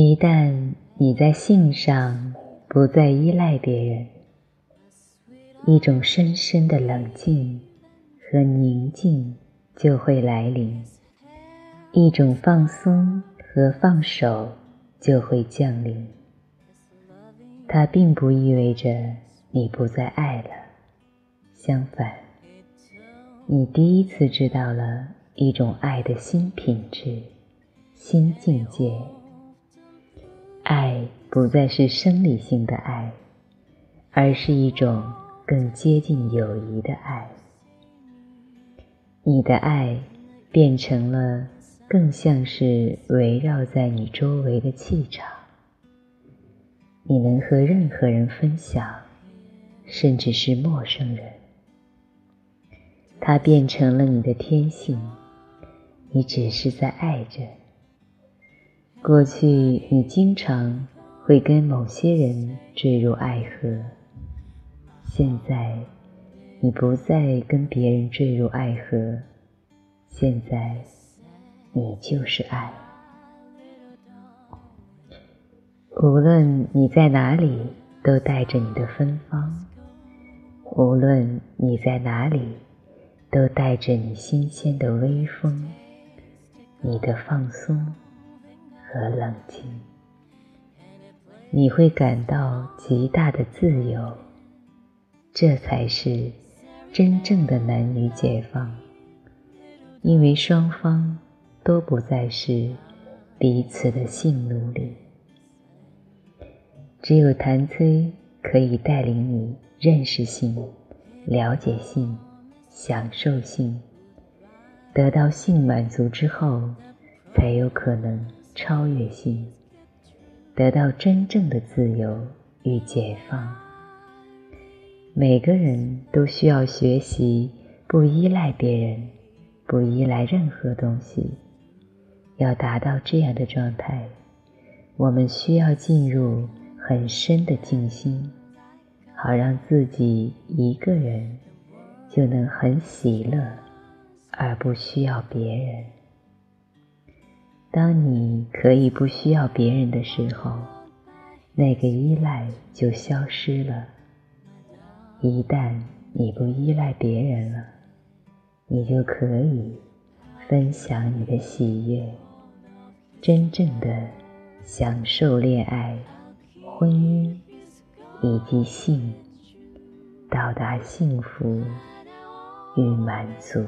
一旦你在性上不再依赖别人，一种深深的冷静和宁静就会来临，一种放松和放手就会降临。它并不意味着你不再爱了，相反，你第一次知道了一种爱的新品质、新境界。不再是生理性的爱，而是一种更接近友谊的爱。你的爱变成了更像是围绕在你周围的气场，你能和任何人分享，甚至是陌生人。它变成了你的天性，你只是在爱着。过去，你经常会跟某些人坠入爱河。现在，你不再跟别人坠入爱河。现在，你就是爱。无论你在哪里，都带着你的芬芳；无论你在哪里，都带着你新鲜的微风，你的放松。和冷静，你会感到极大的自由。这才是真正的男女解放，因为双方都不再是彼此的性奴隶。只有谭崔可以带领你认识性、了解性、享受性，得到性满足之后，才有可能。超越性，得到真正的自由与解放。每个人都需要学习不依赖别人，不依赖任何东西。要达到这样的状态，我们需要进入很深的静心，好让自己一个人就能很喜乐，而不需要别人。当你可以不需要别人的时候，那个依赖就消失了。一旦你不依赖别人了，你就可以分享你的喜悦，真正的享受恋爱、婚姻以及性，到达幸福与满足。